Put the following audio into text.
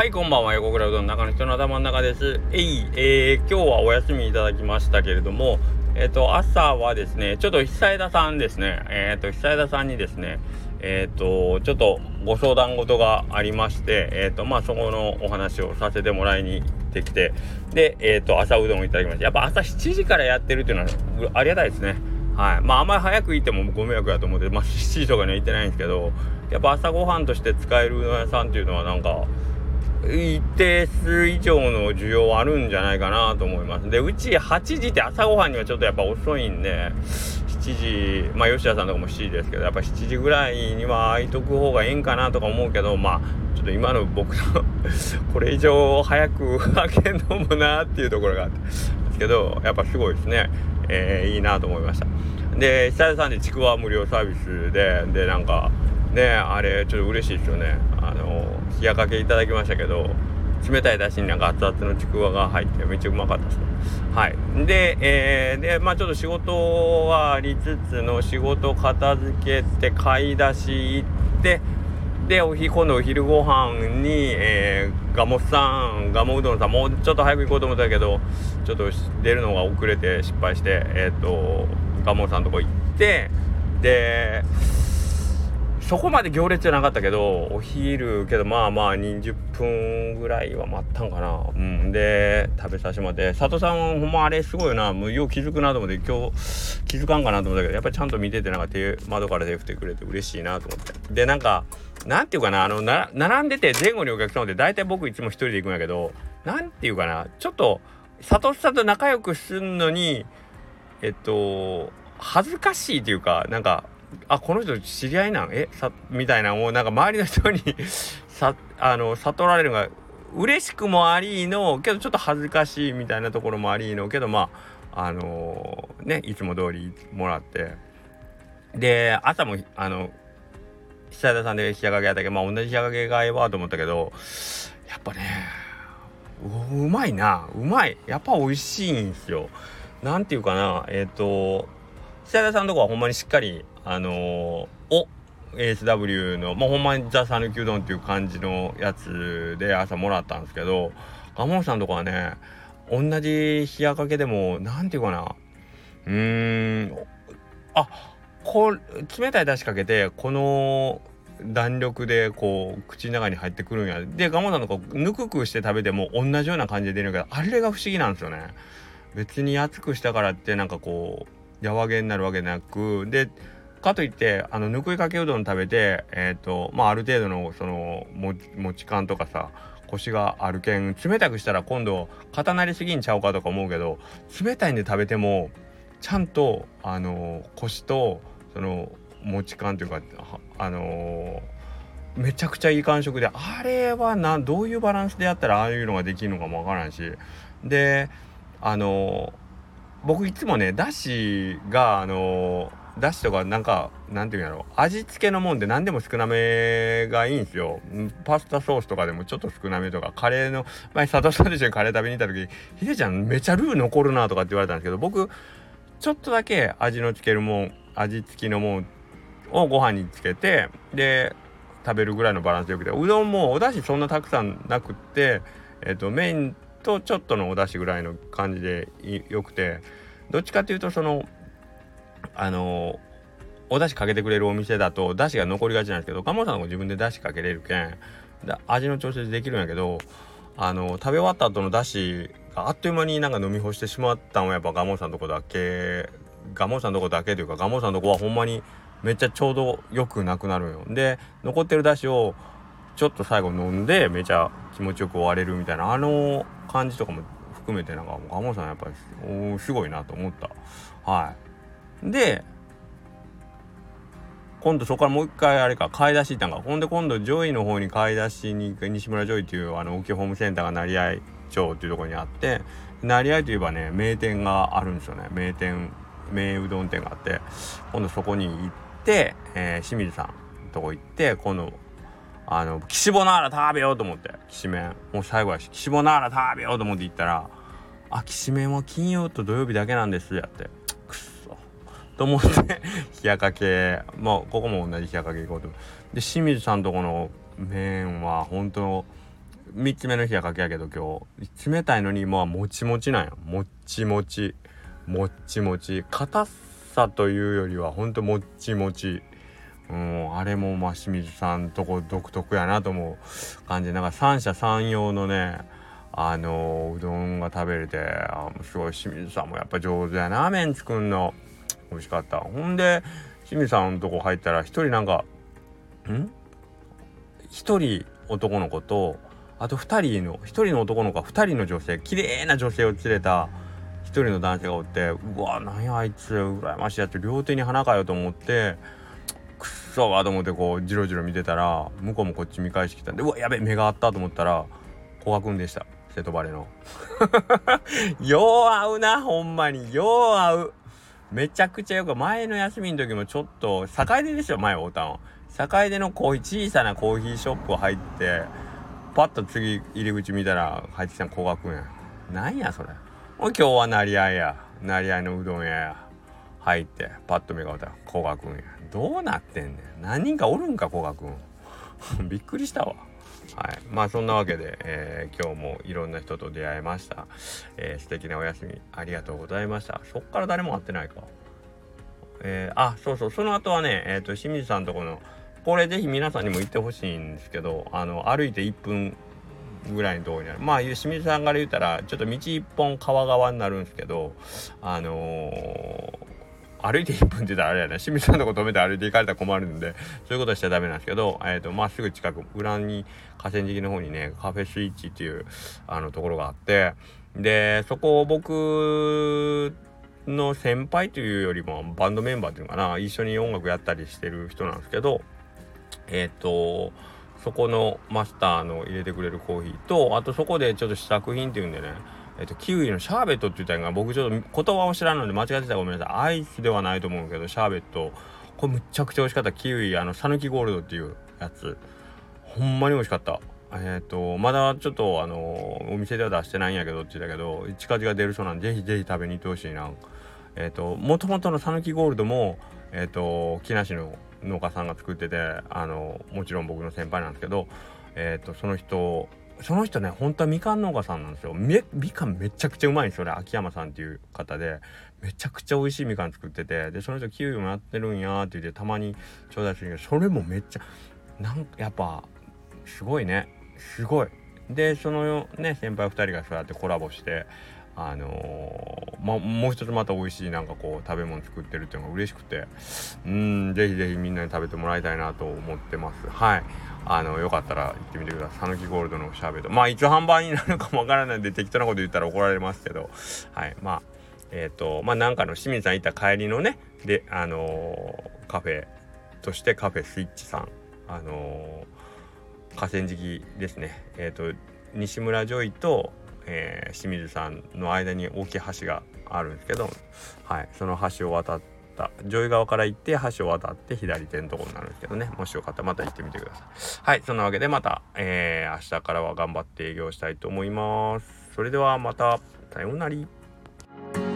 はい、こんばんは。横倉うどん中の人の頭の中です。えい、えー、今日はお休みいただきましたけれども、えっ、ー、と、朝はですね、ちょっと久枝さんですね、えっ、ー、と、久枝さんにですね、えっ、と、ちょっとご相談事がありまして、えっ、と、まあ、そこのお話をさせてもらいに行ってきて、で、えっ、と、朝うどんをいただきました。やっぱ朝7時からやってるっていうのはありがたいですね。はい。まあ、あんまり早く行ってもご迷惑だと思って、まあ、7時とかには行ってないんですけど、やっぱ朝ごはんとして使えるうどん屋さんっていうのはなんか、一定数以上の需要はあるんじゃないかなと思います。で、うち8時って朝ごはんにはちょっとやっぱ遅いんで、7時、まあ吉田さんとかも7時ですけど、やっぱ7時ぐらいには空いとく方がいいんかなとか思うけど、まあ、ちょっと今の僕の これ以上早く開けんのもなっていうところがあってですけど、やっぱすごいですね。えー、いいなと思いました。で、久々さんでちくわ無料サービスで、で、なんか、ねあれちょっと嬉しいですよね。あの冷やかけいただきましたけど冷たいだしになんか熱々のちくわが入ってめっちゃうまかったですね。はい。で,、えー、でまあちょっと仕事はありつつの仕事片付けて買い出し行ってでおひ今度お昼ご飯に、えー、ガモさんガモうどんさんもうちょっと早く行こうと思ったけどちょっと出るのが遅れて失敗してえっ、ー、とガモさんのとこ行ってでそこまで行列じゃなかったけどお昼けどまあまあ20分ぐらいは待ったんかな。うん。で食べさせてもらって。佐藤さんほんまあれすごいよな。もうよう気づくなと思って今日気づかんかなと思ったけどやっぱりちゃんと見ててなんか手窓から手振ってくれて嬉しいなと思って。でなんかなんていうかなあのな並んでて前後にお客様で大体僕いつも一人で行くんやけどなんていうかなちょっと佐藤さんと仲良くすんのにえっと恥ずかしいというかなんかあこの人知り合いなん？えさみたいなもうなんか周りの人に さあの悟られるのが嬉しくもありのけどちょっと恥ずかしいみたいなところもありのけどまああのー、ねいつも通りもらって。で朝もあの久田さんで冷やかけやったけどまあ同じ冷やかけがええわと思ったけどやっぱねうまいな。うまい。やっぱ美味しいんですよ。なんていうかなえっ、ー、と久田さんのとこはほんまにしっかりあのー、お ASW のもうほんまにザ・サヌキうどんっていう感じのやつで朝もらったんですけど鴨本さんとこはね同じ冷やかけでも何て言うかなうーんあこ冷たい出しかけてこの弾力でこう口の中に入ってくるんや。でガモさんのこぬくくして食べても同じような感じで出るけどあれが不思議なんですよね。別に熱くしたからってなんかこうやわげになるわけなくでかといってあのぬくいかけうどん食べてえっ、ー、とまあある程度のそのもち感とかさコシがあるけん冷たくしたら今度固なりすぎんちゃうかとか思うけど冷たいんで食べてもちゃんとあのコシとそのもち感というかあの、めちゃくちゃいい感触であれはなどういうバランスでやったらああいうのができるのかもわからんしであの、僕いつもねだしがあのだしとかなんかなんていうんやろ。う味付けのもんで何でも少なめがいいんですよ。パスタソースとかでもちょっと少なめとかカレーの前佐藤さんと一緒にカレー食べに行った時「ひでちゃんめちゃルー残るな」とかって言われたんですけど僕ちょっとだけ味のつけるもん味付きのもんをご飯につけてで食べるぐらいのバランスよくてうどんもお出汁そんなたくさんなくってえっ、ー、とメインとちょっとのお出汁ぐらいの感じでよくてどっちかっていうとそのあのお出汁かけてくれるお店だと出汁が残りがちなんですけど鴨さんも自分で出汁かけれるけん味の調節できるんやけどあの食べ終わった後の出汁があっという間になんか飲み干してしまったんはやっぱモンさんのとこだけモンさんのとこだけというかモンさんのとこはほんまにめっちゃちょうどよくなくなるよ。で残ってる出汁をちょっと最後飲んでめちゃ気持ちよく終われるみたいなあの感じとかも含めてなんかモンさんやっぱりすごいなと思った。はい。で今度そこからもう一回あれか買い出し行ったんか。ほんで今度ジョイの方に買い出しに西村ジョイっていうあの大きいホームセンターが成合町っていうところにあって成合といえばね名店があるんですよね。名店名うどん店があって今度そこに行って、えー、清水さんとこ行って今度あの岸ボナーラ食べようと思ってきしめんもう最後は岸ボナーラ食べようと思って行ったら「あきしめんは金曜と土曜日だけなんです」やって。と思って。冷やかけまあここも同じ冷やかけ行こうと。で清水さんとこの麺は本当3つ目の日はかけやけど今日冷たいのにまあもちもちなんやもっちもちもちもち硬さというよ。りはほんともっち。もちうんあれもまあ清水さんとこ独特やなと思う感じなんか三者三様のねあのうどんが食べれてあすごい清水さんもやっぱ上手やな麺作んの。美味しかった。ほんで清水さんのとこ入ったら一人なんかん？一人男の子とあと2人の1人の男の子が2人の女性綺麗な女性を連れた1人の男性がおってうわ何やあいつ羨ましいやつ両手に花かよと思ってくっそわと思ってこうジロジロ見てたら向こうもこっち見返してきたんでうわやべ目があったと思ったら古賀くんでした瀬戸バレの。よう合うなほんまに。よう合う。めちゃくちゃよく前の休みの時もちょっと境出ですよ前会うたん境出のコーヒー小さなコーヒーショップ入ってパッと次入り口見たら入ってきたの古賀くんやなんやそれ。今日は成合や。成合のうどん屋や。入ってパッと目が合ったら古賀くんや。どうなってんねん。何人かおるんか古賀くんびっくりしたわ。はい。まあそんなわけで、えー、今日もいろんな人と出会いました、えー、素敵なお休みありがとうございました。そっから誰も会ってないか。えー、あそうそう。その後はねえっ、ー、と清水さんとこのこれぜひ皆さんにも言ってほしいんですけどあの歩いて1分ぐらいのところにある。まあ清水さんから言ったらちょっと道一本川側になるんですけどあのー、歩いて1分って言ったらあれやね。清水さんのとこ止めて歩いて行かれたら困るんでそういうことしちゃダメなんですけど、えーとまあ、すぐ近く裏に河川敷の方にねカフェスイッチっていうあのところがあってでそこを僕の先輩というよりもバンドメンバーっていうのかな一緒に音楽やったりしてる人なんですけどえっ、ー、とそこのマスターの入れてくれるコーヒーとあとそこでちょっと試作品っていうんでねえっ、とキウイのシャーベットって言ったんが僕ちょっと言葉を知らんので間違ってたらごめんなさい。アイスではないと思うけどシャーベット。これむちゃくちゃ美味しかった。キウイあの讃岐ゴールドっていうやつ。ほんまに美味しかった。えっ、ー、とまだちょっとあのお店では出してないんやけどって言ったけど近々出るそうなんでぜひぜひ食べに行ってほしいな。えっ、ー、ともともとの讃岐ゴールドもえっ、と木梨の農家さんが作っててあのもちろん僕の先輩なんですけど、えーと、その人その人ね本当はみかん農家さんなんですよ。みかんめちゃくちゃうまいんですよね。秋山さんっていう方で。めちゃくちゃ美味しいみかん作ってて。でその人キウイもやってるんやって言ってたまにちょうだいするけどそれもめっちゃなんやっぱすごいね。すごい。でそのね先輩2人がそうやってコラボしてあのー、ま、もう一つまた美味しいなんかこう食べ物作ってるっていうのが嬉しくて。うんぜひぜひみんなに食べてもらいたいなと思ってます。はい。あのよかったら行ってみてください。讃岐ゴールドのシャーベット。まあいつ販売になるかもわからないんで適当なこと言ったら怒られますけど。はい。まあえっ、ー、とまあなんかの清水さん行った帰りのねであのー、カフェとしてカフェスイッチさん。あの河川敷ですね。えっ、と西村ジョイとえー、清水さんの間に大きい橋があるんですけど、はい、その橋を渡ったジョイ側から行って橋を渡って左手のところになるんですけどねもしよかったらまた行ってみてください。はいそんなわけでまた、えー、明日からは頑張って営業したいと思います。それではまたさようなら。